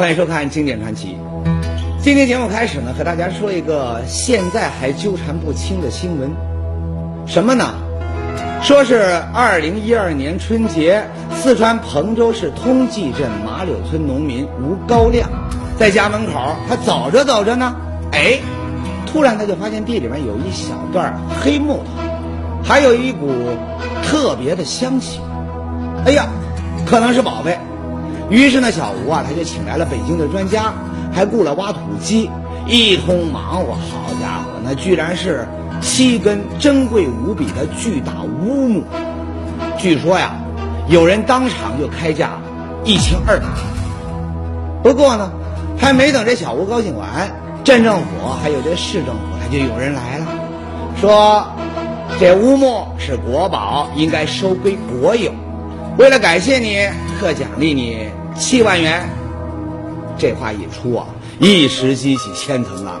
欢迎收看《经典传奇》。今天节目开始呢，和大家说一个现在还纠缠不清的新闻，什么呢？说是二零一二年春节，四川彭州市通济镇马柳村农民吴高亮，在家门口，他走着走着呢，哎，突然他就发现地里面有一小段黑木头，还有一股特别的香气，哎呀，可能是宝贝。于是呢，小吴啊，他就请来了北京的专家，还雇了挖土机，一通忙活。好家伙，那居然是七根珍贵无比的巨大乌木。据说呀，有人当场就开价一千二百。不过呢，还没等这小吴高兴完，镇政府还有这市政府，他就有人来了，说这乌木是国宝，应该收归国有。为了感谢你，特奖励你。七万元，这话一出啊，一时激起千层浪。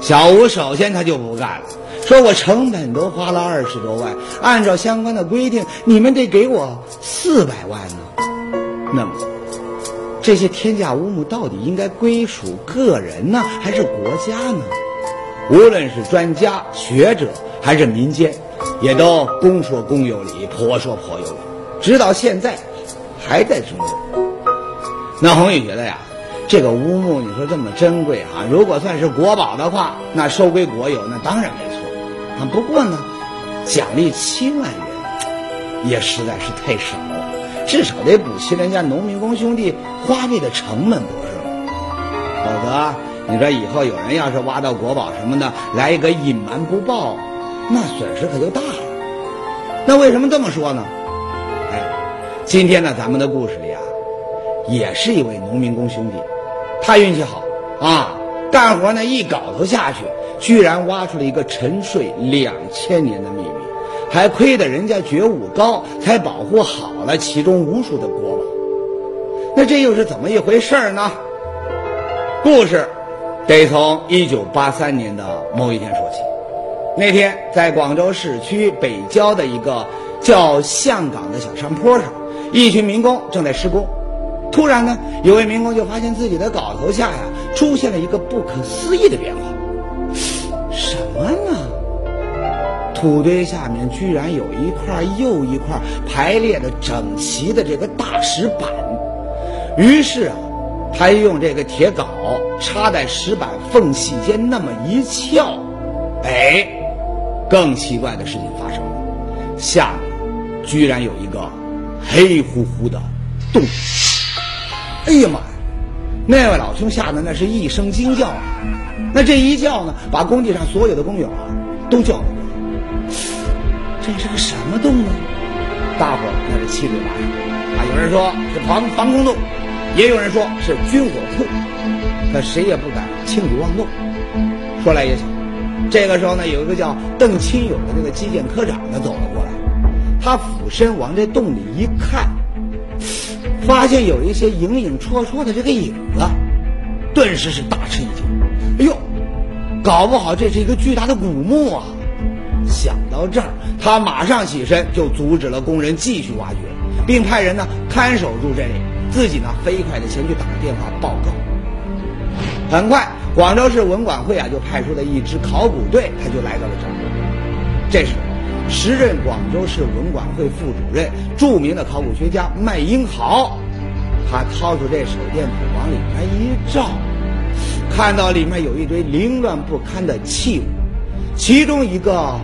小吴首先他就不干了，说我成本都花了二十多万，按照相关的规定，你们得给我四百万呢。那么，这些天价乌木到底应该归属个人呢，还是国家呢？无论是专家学者还是民间，也都公说公有理，婆说婆有理，直到现在还在争论。那红宇觉得呀，这个乌木你说这么珍贵啊，如果算是国宝的话，那收归国有那当然没错啊。不过呢，奖励七万元也实在是太少，至少得补齐人家农民工兄弟花费的成本，不是吗？否则你说以后有人要是挖到国宝什么的，来一个隐瞒不报，那损失可就大了。那为什么这么说呢？哎，今天呢，咱们的故事里啊。也是一位农民工兄弟，他运气好啊，干活呢一镐头下去，居然挖出了一个沉睡两千年的秘密，还亏得人家觉悟高，才保护好了其中无数的国宝。那这又是怎么一回事呢？故事得从一九八三年的某一天说起。那天在广州市区北郊的一个叫象岗的小山坡上，一群民工正在施工。突然呢，有位民工就发现自己的镐头下呀出现了一个不可思议的变化。什么呢？土堆下面居然有一块又一块排列的整齐的这个大石板。于是啊，他用这个铁镐插在石板缝隙间那么一撬，哎，更奇怪的事情发生了，下面居然有一个黑乎乎的洞。哎呀妈呀！那位老兄吓得那是一声惊叫啊！那这一叫呢，把工地上所有的工友啊都叫了过来。这是个什么洞呢？大伙儿那是七嘴八舌啊！有人说是防防空洞，也有人说是军火库，可谁也不敢轻举妄动。说来也巧，这个时候呢，有一个叫邓清友的那个基建科长呢走了过来，他俯身往这洞里一看。发现有一些影影绰绰的这个影子，顿时是大吃一惊。哎呦，搞不好这是一个巨大的古墓啊！想到这儿，他马上起身就阻止了工人继续挖掘，并派人呢看守住这里，自己呢飞快的前去打电话报告。很快，广州市文管会啊就派出了一支考古队，他就来到了这儿。这时。时任广州市文管会副主任、著名的考古学家麦英豪，他掏出这手电筒往里面一照，看到里面有一堆凌乱不堪的器物，其中一个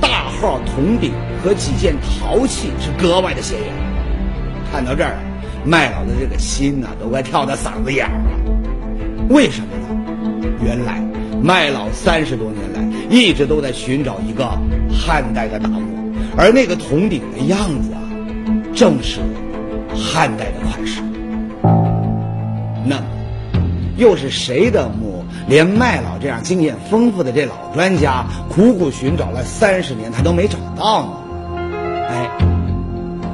大号铜鼎和几件陶器是格外的显眼。看到这儿，麦老的这个心呐都快跳到嗓子眼儿了。为什么呢？原来麦老三十多年一直都在寻找一个。汉代的大墓，而那个铜鼎的样子啊，正是汉代的款式。那么，又是谁的墓？连麦老这样经验丰富的这老专家，苦苦寻找了三十年，他都没找到呢？哎，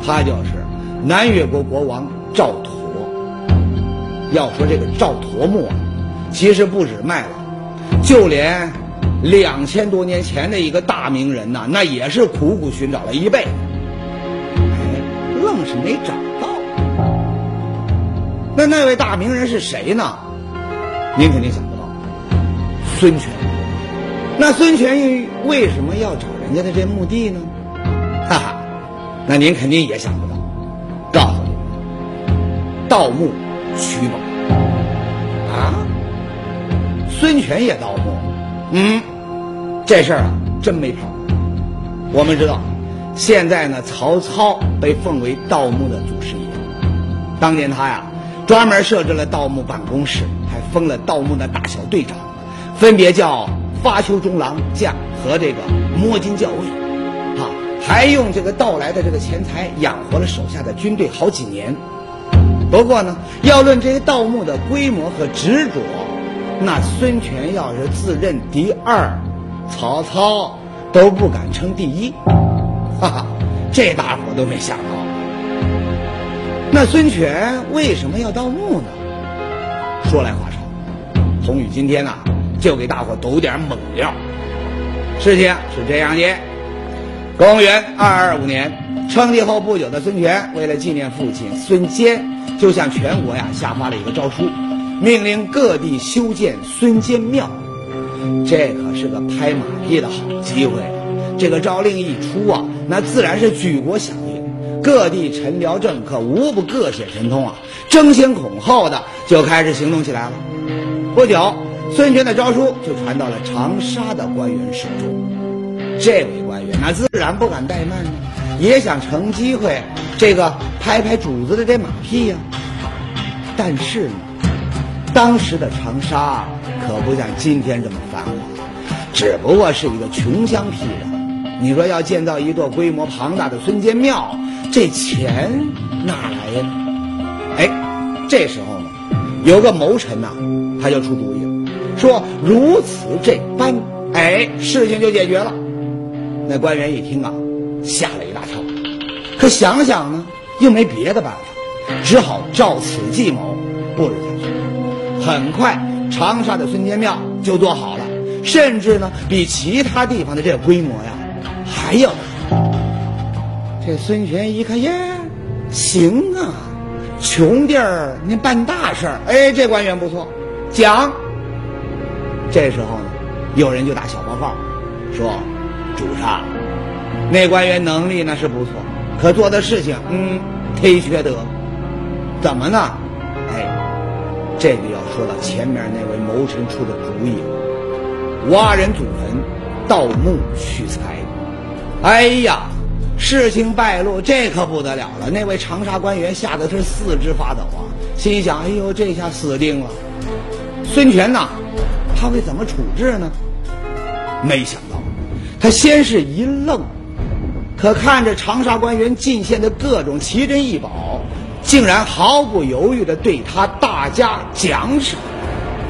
他就是南越国国王赵佗。要说这个赵佗墓啊，其实不止麦老，就连……两千多年前的一个大名人呐，那也是苦苦寻找了一辈子，哎，愣是没找到。那那位大名人是谁呢？您肯定想不到，孙权。那孙权为什么要找人家的这墓地呢？哈哈，那您肯定也想不到。告诉你，盗墓取宝啊！孙权也盗墓？嗯，这事儿啊，真没跑。我们知道，现在呢，曹操被奉为盗墓的祖师爷。当年他呀，专门设置了盗墓办公室，还封了盗墓的大小队长，分别叫发丘中郎将和这个摸金校尉，啊，还用这个盗来的这个钱财养活了手下的军队好几年。不过呢，要论这些盗墓的规模和执着，那孙权要是自认第二，曹操都不敢称第一，哈哈，这大伙都没想到。那孙权为什么要盗墓呢？说来话长，宏宇今天呢就给大伙抖点猛料。事情是这样的：公元二二五年，称帝后不久的孙权，为了纪念父亲孙坚，就向全国呀下发了一个诏书，命令各地修建孙坚庙。这可是个拍马屁的好机会。这个诏令一出啊，那自然是举国响应。各地臣僚政客无不各显神通啊，争先恐后的就开始行动起来了。不久，孙权的诏书就传到了长沙的官员手中。这位官员那自然不敢怠慢呢，也想乘机会这个拍拍主子的这马屁呀。但是呢，当时的长沙可不像今天这么繁华，只不过是一个穷乡僻壤。你说要建造一座规模庞大的孙坚庙？这钱哪来呀？哎，这时候呢，有个谋臣呐，他就出主意了，说如此这般，哎，事情就解决了。那官员一听啊，吓了一大跳，可想想呢，又没别的办法，只好照此计谋布置下去。很快，长沙的孙坚庙就做好了，甚至呢，比其他地方的这个规模呀还要大。这孙权一看，耶，行啊，穷地儿您办大事儿，哎，这官员不错，讲。这时候呢，有人就打小报告，说，主上，那官员能力那是不错，可做的事情，嗯，忒缺德。怎么呢？这个要说到前面那位谋臣出的主意，挖人祖坟，盗墓取财。哎呀！事情败露，这可不得了了。那位长沙官员吓得是四肢发抖啊，心想：“哎呦，这下死定了。”孙权呐，他会怎么处置呢？没想到，他先是一愣，可看着长沙官员进献的各种奇珍异宝，竟然毫不犹豫地对他大加奖赏。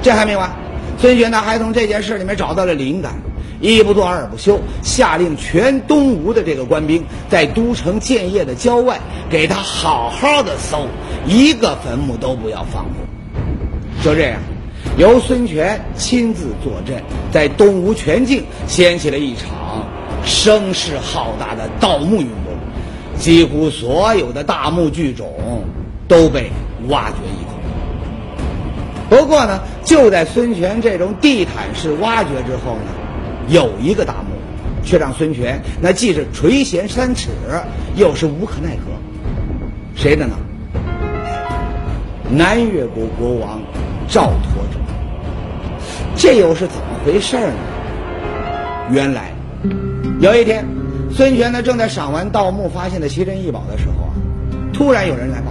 这还没完，孙权呢还从这件事里面找到了灵感。一不做二不休，下令全东吴的这个官兵在都城建业的郊外，给他好好的搜，一个坟墓都不要放过。就这样，由孙权亲自坐镇，在东吴全境掀起了一场声势浩大的盗墓运动，几乎所有的大墓剧种都被挖掘一空。不过呢，就在孙权这种地毯式挖掘之后呢。有一个大墓，却让孙权那既是垂涎三尺，又是无可奈何。谁的呢？南越国国王赵佗者。这又是怎么回事呢？原来有一天，孙权呢正在赏玩盗墓发现的奇珍异宝的时候啊，突然有人来报，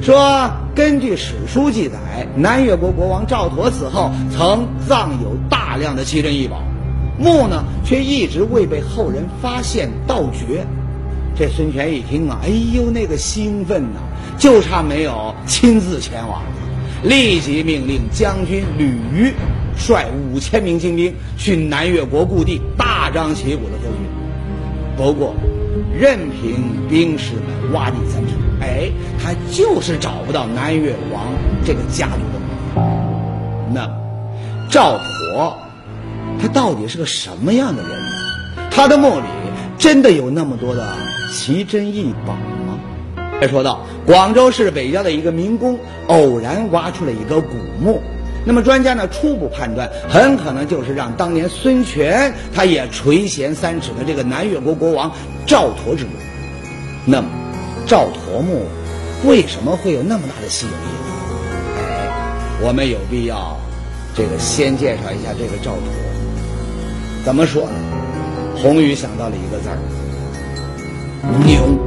说根据史书记载，南越国国王赵佗死后曾葬有大量的奇珍异宝。墓呢，却一直未被后人发现盗掘。这孙权一听啊，哎呦，那个兴奋呐，就差没有亲自前往了。立即命令将军吕虞率五千名精兵去南越国故地，大张旗鼓的搜寻。不过，任凭兵士们挖地三尺，哎，他就是找不到南越王这个家族的墓。那，赵佗。他到底是个什么样的人呢？他的墓里真的有那么多的奇珍异宝吗？再说到广州市北郊的一个民工偶然挖出了一个古墓，那么专家呢初步判断，很可能就是让当年孙权他也垂涎三尺的这个南越国国王赵佗之墓。那么，赵佗墓为什么会有那么大的吸引力？哎，我们有必要这个先介绍一下这个赵佗。怎么说呢？红宇想到了一个字儿：牛。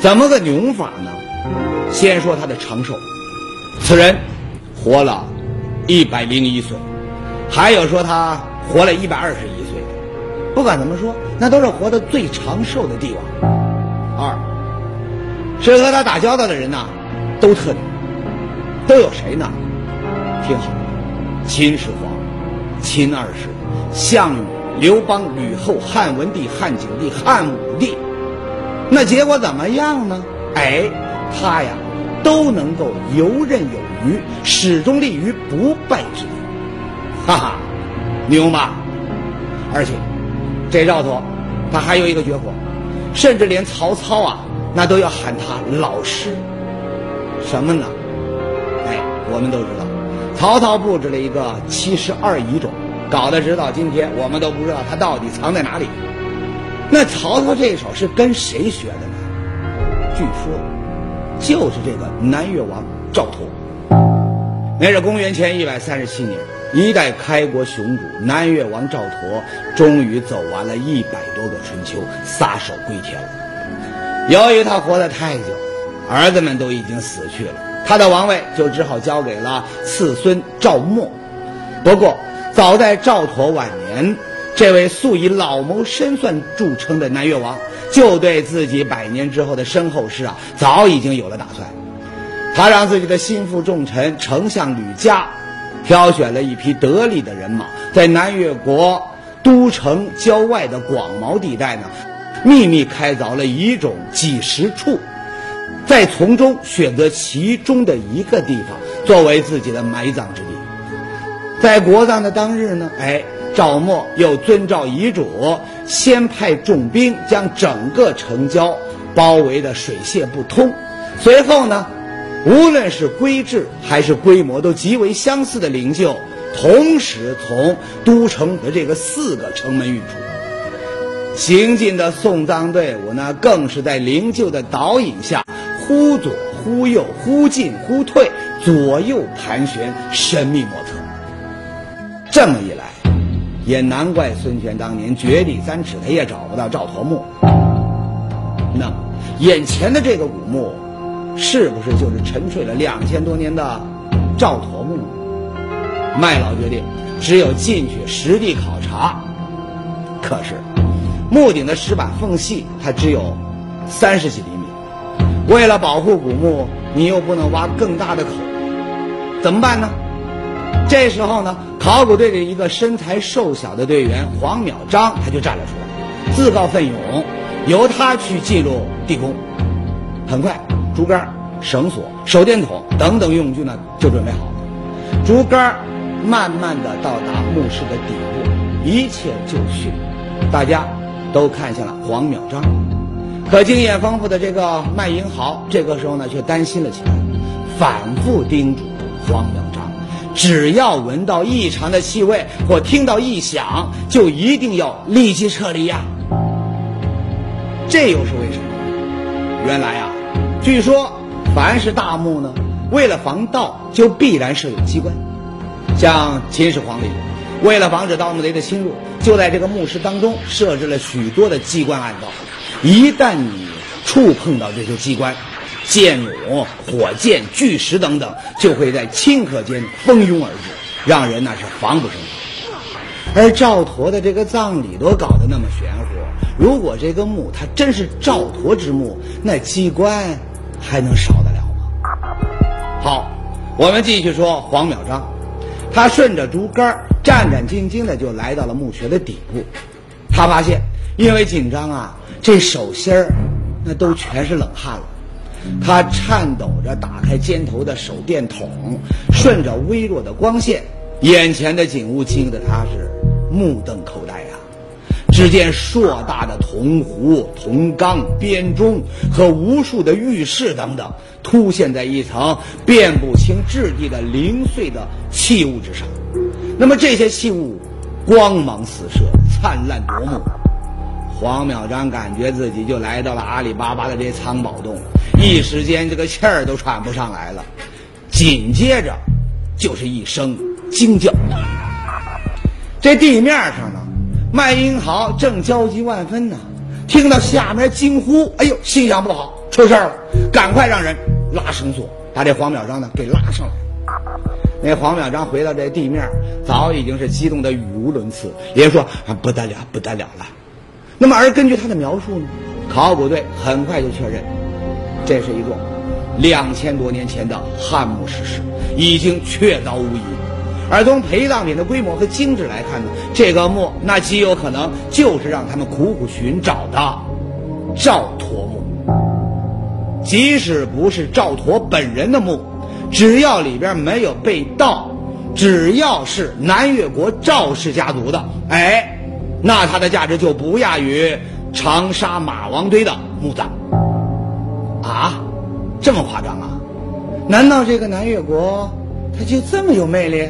怎么个牛法呢？先说他的长寿，此人活了一百零一岁，还有说他活了一百二十一岁的。不管怎么说，那都是活得最长寿的帝王。二是和他打交道的人呐，都特牛，都有谁呢？听好，秦始皇、秦二世、项羽、刘邦、吕后、汉文帝、汉景帝、汉武帝。那结果怎么样呢？哎，他呀都能够游刃有余，始终立于不败之地，哈哈，牛吗？而且这赵佗他还有一个绝活，甚至连曹操啊那都要喊他老师。什么呢？哎，我们都知道，曹操布置了一个七十二疑冢，搞得直到今天我们都不知道他到底藏在哪里。那曹操这一手是跟谁学的呢？据说就是这个南越王赵佗。那是公元前一百三十七年，一代开国雄主南越王赵佗终于走完了一百多个春秋，撒手归田了。由于他活得太久，儿子们都已经死去了，他的王位就只好交给了次孙赵默。不过，早在赵佗晚年。这位素以老谋深算著称的南越王，就对自己百年之后的身后事啊，早已经有了打算。他让自己的心腹重臣丞相吕嘉，挑选了一批得力的人马，在南越国都城郊外的广袤地带呢，秘密开凿了遗冢几十处，再从中选择其中的一个地方作为自己的埋葬之地。在国葬的当日呢，哎。赵默又遵照遗嘱，先派重兵将整个城郊包围的水泄不通。随后呢，无论是规制还是规模都极为相似的灵柩，同时从都城的这个四个城门运出。行进的送葬队伍呢，更是在灵柩的导引下，忽左忽右，忽进忽退，左右盘旋，神秘莫测。这么一来。也难怪孙权当年掘地三尺，他也找不到赵佗墓。那么，眼前的这个古墓，是不是就是沉睡了两千多年的赵佗墓？麦老决定，只有进去实地考察。可是，墓顶的石板缝隙它只有三十几厘米，为了保护古墓，你又不能挖更大的口，怎么办呢？这时候呢，考古队的一个身材瘦小的队员黄淼章他就站了出来，自告奋勇，由他去进入地宫。很快，竹竿、绳索、手电筒等等用具呢就准备好了。竹竿慢慢的到达墓室的底部，一切就绪，大家都看向了黄淼章。可经验丰富的这个麦英豪这个时候呢却担心了起来，反复叮嘱黄淼。只要闻到异常的气味或听到异响，就一定要立即撤离呀。这又是为什么？原来啊，据说凡是大墓呢，为了防盗，就必然设有机关。像秦始皇陵，为了防止盗墓贼的侵入，就在这个墓室当中设置了许多的机关暗道。一旦你触碰到这些机关，箭弩、火箭、巨石等等，就会在顷刻间蜂拥而至，让人那是防不胜防。而赵佗的这个葬礼都搞得那么玄乎，如果这个墓它真是赵佗之墓，那机关还能少得了吗？好，我们继续说黄淼章，他顺着竹竿战战兢兢的就来到了墓穴的底部，他发现因为紧张啊，这手心儿那都全是冷汗了。他颤抖着打开肩头的手电筒，顺着微弱的光线，眼前的景物惊得他是目瞪口呆呀！只见硕大的铜壶、铜缸、编钟和无数的玉饰等等，凸现在一层辨不清质地的零碎的器物之上。那么这些器物光芒四射，灿烂夺目。黄淼章感觉自己就来到了阿里巴巴的这藏宝洞，一时间这个气儿都喘不上来了。紧接着，就是一声惊叫。这地面上呢，麦英豪正焦急万分呢，听到下面惊呼，哎呦，心想不好，出事儿了，赶快让人拉绳索，把这黄淼章呢给拉上来。那黄淼章回到这地面，早已经是激动的语无伦次，连说啊不得了，不得了了。那么，而根据他的描述呢，考古队很快就确认，这是一座两千多年前的汉墓石室，已经确凿无疑。而从陪葬品的规模和精致来看呢，这个墓那极有可能就是让他们苦苦寻找的赵佗墓。即使不是赵佗本人的墓，只要里边没有被盗，只要是南越国赵氏家族的，哎。那它的价值就不亚于长沙马王堆的墓葬啊，这么夸张啊？难道这个南越国它就这么有魅力？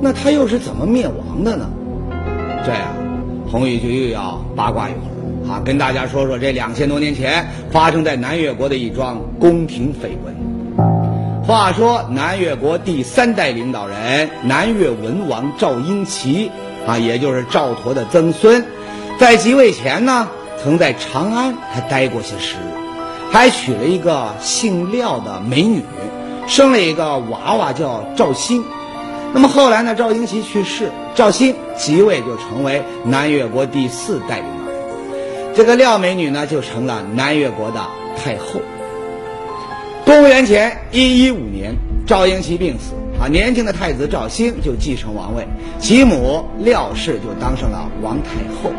那它又是怎么灭亡的呢？这样，红玉就又要八卦一会儿啊，跟大家说说这两千多年前发生在南越国的一桩宫廷绯闻。话说南越国第三代领导人南越文王赵英奇。啊，也就是赵佗的曾孙，在即位前呢，曾在长安还待过些时日，还娶了一个姓廖的美女，生了一个娃娃叫赵兴。那么后来呢，赵英奇去世，赵兴即位就成为南越国第四代领导人，这个廖美女呢就成了南越国的太后。公元前一一五年，赵英奇病死。啊，年轻的太子赵兴就继承王位，其母廖氏就当上了王太后。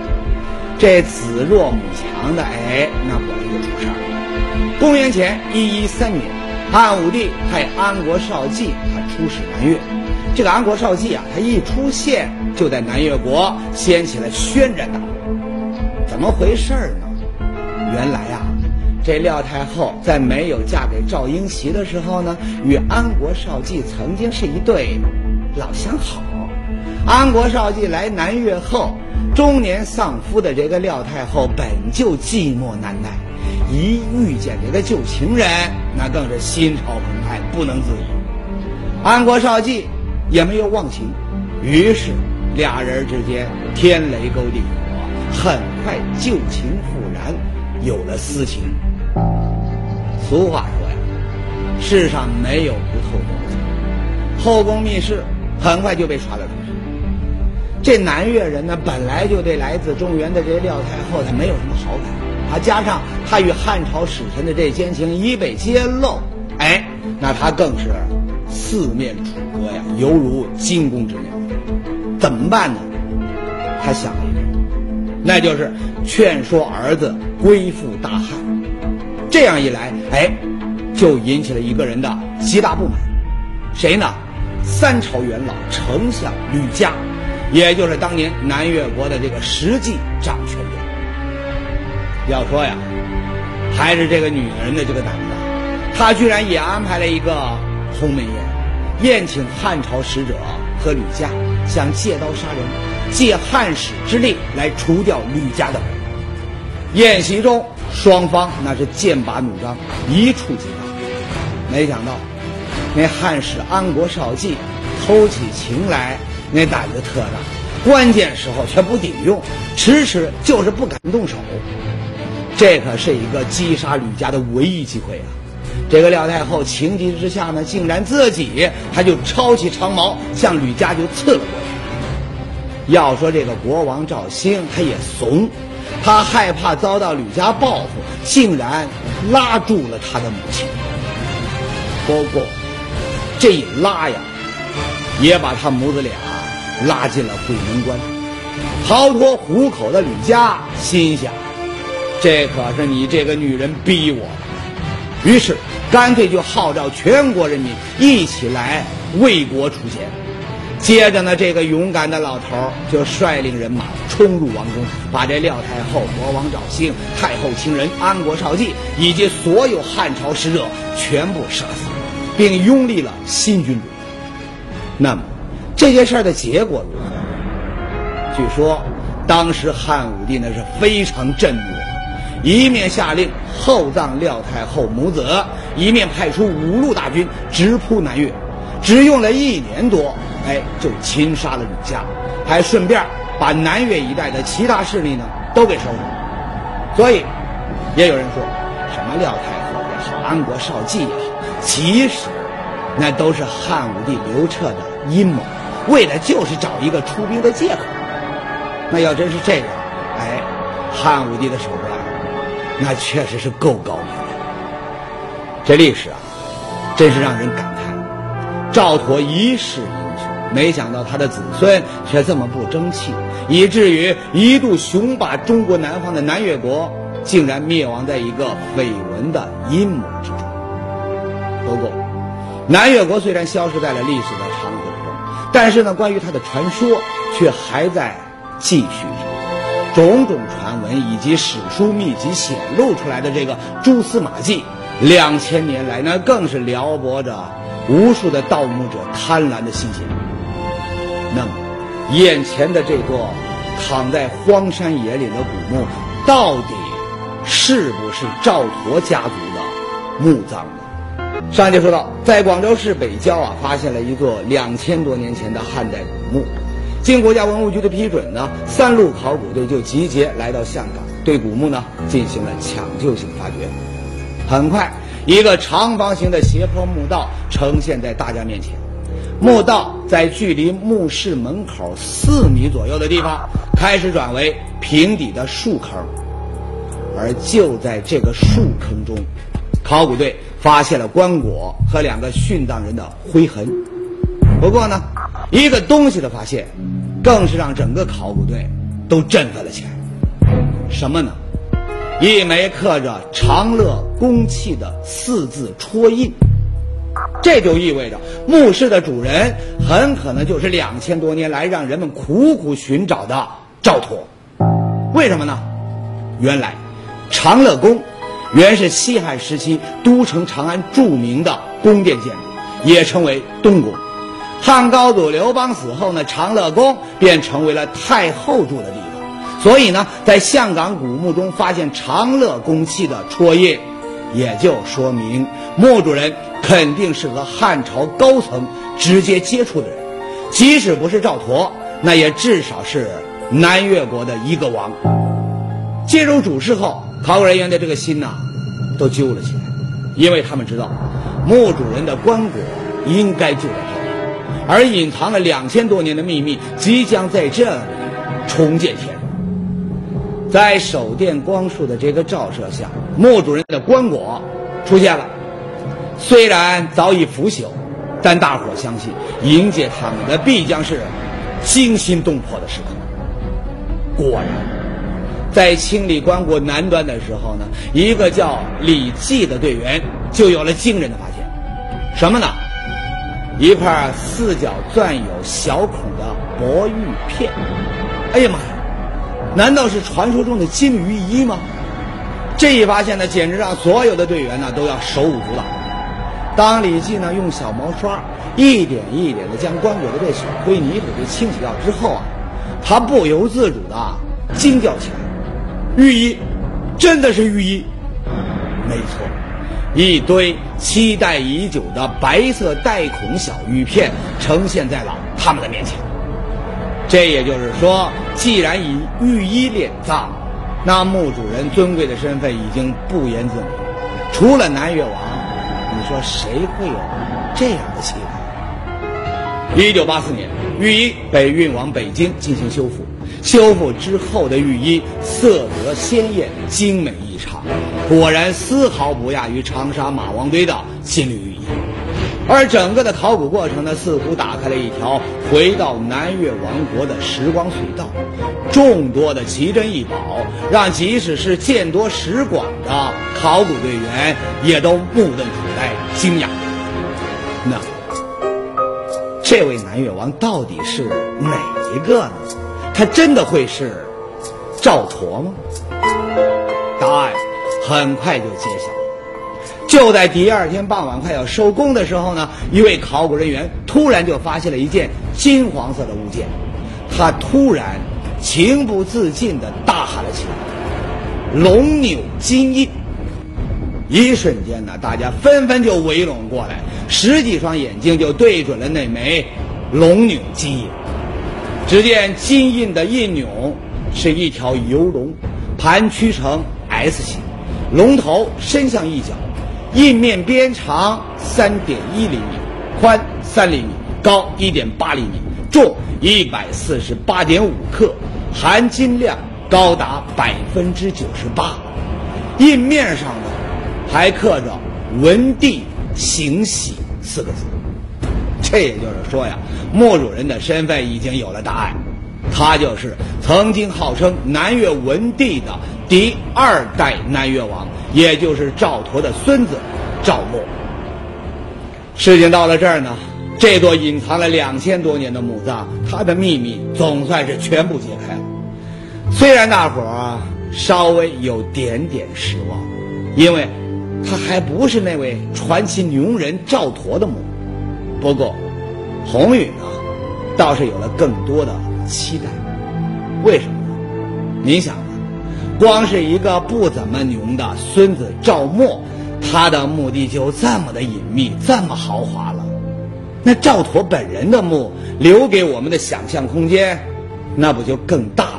这子弱母强的，哎，那果然就出事儿。公元前一一三年，汉武帝派安国少季他出使南越。这个安国少季啊，他一出现就在南越国掀起了轩然大波。怎么回事呢？原来啊。这廖太后在没有嫁给赵英奇的时候呢，与安国少季曾经是一对老相好。安国少季来南越后，中年丧夫的这个廖太后本就寂寞难耐，一遇见这个旧情人，那更是心潮澎湃，不能自已。安国少济也没有忘情，于是俩人之间天雷勾地火，很快旧情复燃，有了私情。俗话说呀，世上没有不透风的墙。后宫密室很快就被传了出去。这南越人呢，本来就对来自中原的这些廖太后他没有什么好感，啊，加上他与汉朝使臣的这奸情已被揭露，哎，那他更是四面楚歌呀，犹如惊弓之鸟。怎么办呢？他想了一个，那就是劝说儿子归附大汉。这样一来，哎，就引起了一个人的极大不满，谁呢？三朝元老丞相吕嘉，也就是当年南越国的这个实际掌权人。要说呀，还是这个女人的这个胆子，她居然也安排了一个鸿门宴，宴请汉朝使者和吕家，想借刀杀人，借汉使之力来除掉吕家的。宴席中。双方那是剑拔弩张，一触即发。没想到，那汉使安国少季偷起情来，那胆子特大，关键时候却不顶用，迟迟就是不敢动手。这可是一个击杀吕家的唯一机会啊！这个廖太后情急之下呢，竟然自己他就抄起长矛向吕家就刺了过去。要说这个国王赵兴，他也怂。他害怕遭到吕家报复，竟然拉住了他的母亲。不过，这一拉呀，也把他母子俩拉进了鬼门关。逃脱虎口的吕家心想：这可是你这个女人逼我。于是，干脆就号召全国人民一起来为国出钱。接着呢，这个勇敢的老头就率领人马。冲入王宫，把这廖太后、国王赵兴、太后亲人安国少帝以及所有汉朝使者全部杀死，并拥立了新君主。那么，这件事的结果如何？据说，当时汉武帝那是非常震怒，一面下令厚葬廖太后母子，一面派出五路大军直扑南越，只用了一年多，哎，就擒杀了吕家，还顺便把南越一带的其他势力呢都给收拾了。所以，也有人说，什么廖太后也好，安国少季也好，其实那都是汉武帝刘彻的阴谋，为的就是找一个出兵的借口。那要真是这样，哎，汉武帝的手段，那确实是够高明的。这历史啊，真是让人感叹。赵佗一世英雄，没想到他的子孙却这么不争气，以至于一度雄霸中国南方的南越国，竟然灭亡在一个绯闻的阴谋之中。不过，南越国虽然消失在了历史的长河中，但是呢，关于他的传说却还在。继续着，种种传闻以及史书秘籍显露出来的这个蛛丝马迹，两千年来呢，更是撩拨着无数的盗墓者贪婪的心弦。那么，眼前的这座躺在荒山野岭的古墓，到底是不是赵佗家族的墓葬呢？上节说到，在广州市北郊啊，发现了一座两千多年前的汉代古墓。经国家文物局的批准呢，三路考古队就集结来到香港，对古墓呢进行了抢救性发掘。很快，一个长方形的斜坡墓道呈现在大家面前。墓道在距离墓室门口四米左右的地方开始转为平底的树坑，而就在这个树坑中，考古队发现了棺椁和两个殉葬人的灰痕。不过呢。一个东西的发现，更是让整个考古队都振奋了起来。什么呢？一枚刻着“长乐宫器”的四字戳印。这就意味着墓室的主人很可能就是两千多年来让人们苦苦寻找的赵佗。为什么呢？原来，长乐宫原是西汉时期都城长安著名的宫殿建筑，也称为东宫。汉高祖刘邦死后呢，长乐宫便成为了太后住的地方。所以呢，在香港古墓中发现长乐宫器的戳印，也就说明墓主人肯定是和汉朝高层直接接触的人。即使不是赵佗，那也至少是南越国的一个王。进入主室后，考古人员的这个心呐，都揪了起来，因为他们知道，墓主人的棺椁应该就在这。而隐藏了两千多年的秘密，即将在这里重见天日。在手电光束的这个照射下，墓主人的棺椁出现了。虽然早已腐朽，但大伙相信，迎接他们的必将是惊心动魄的时刻。果然，在清理棺椁南端的时候呢，一个叫李记的队员就有了惊人的发现。什么呢？一块四角钻有小孔的薄玉片，哎呀妈呀！难道是传说中的金鱼衣吗？这一发现呢，简直让所有的队员呢都要手舞足蹈。当李记呢用小毛刷一点一点的将棺椁的这小灰泥土给清洗掉之后啊，他不由自主的惊叫起来：“玉衣，真的是玉衣！”没错。一堆期待已久的白色带孔小玉片呈现在了他们的面前。这也就是说，既然以玉衣殓葬，那墓主人尊贵的身份已经不言自明。除了南越王，你说谁会有这样的期待？一九八四年，玉衣被运往北京进行修复。修复之后的玉衣色泽鲜艳、精美异常，果然丝毫不亚于长沙马王堆的金缕玉衣。而整个的考古过程呢，似乎打开了一条回到南越王国的时光隧道。众多的奇珍异宝，让即使是见多识广的考古队员也都目瞪口呆、惊讶。那这位南越王到底是哪一个呢？他真的会是赵佗吗？很快就揭晓了。就在第二天傍晚快要收工的时候呢，一位考古人员突然就发现了一件金黄色的物件，他突然情不自禁地大喊了起来：“龙钮金印！”一瞬间呢，大家纷纷就围拢过来，十几双眼睛就对准了那枚龙钮金印。只见金印的印钮是一条游龙，盘曲成 S 形，龙头伸向一角。印面边长三点一厘米，宽三厘米，高一点八厘米，重一百四十八点五克，含金量高达百分之九十八。印面上呢，还刻着“文帝行喜”四个字。这也就是说呀，墓主人的身份已经有了答案，他就是曾经号称南越文帝的第二代南越王。也就是赵佗的孙子赵默。事情到了这儿呢，这座隐藏了两千多年的墓葬，它的秘密总算是全部揭开了。虽然大伙儿稍微有点点失望，因为他还不是那位传奇牛人赵佗的墓。不过，红宇呢，倒是有了更多的期待。为什么呢？您想？光是一个不怎么牛的孙子赵默，他的墓地就这么的隐秘，这么豪华了。那赵佗本人的墓留给我们的想象空间，那不就更大？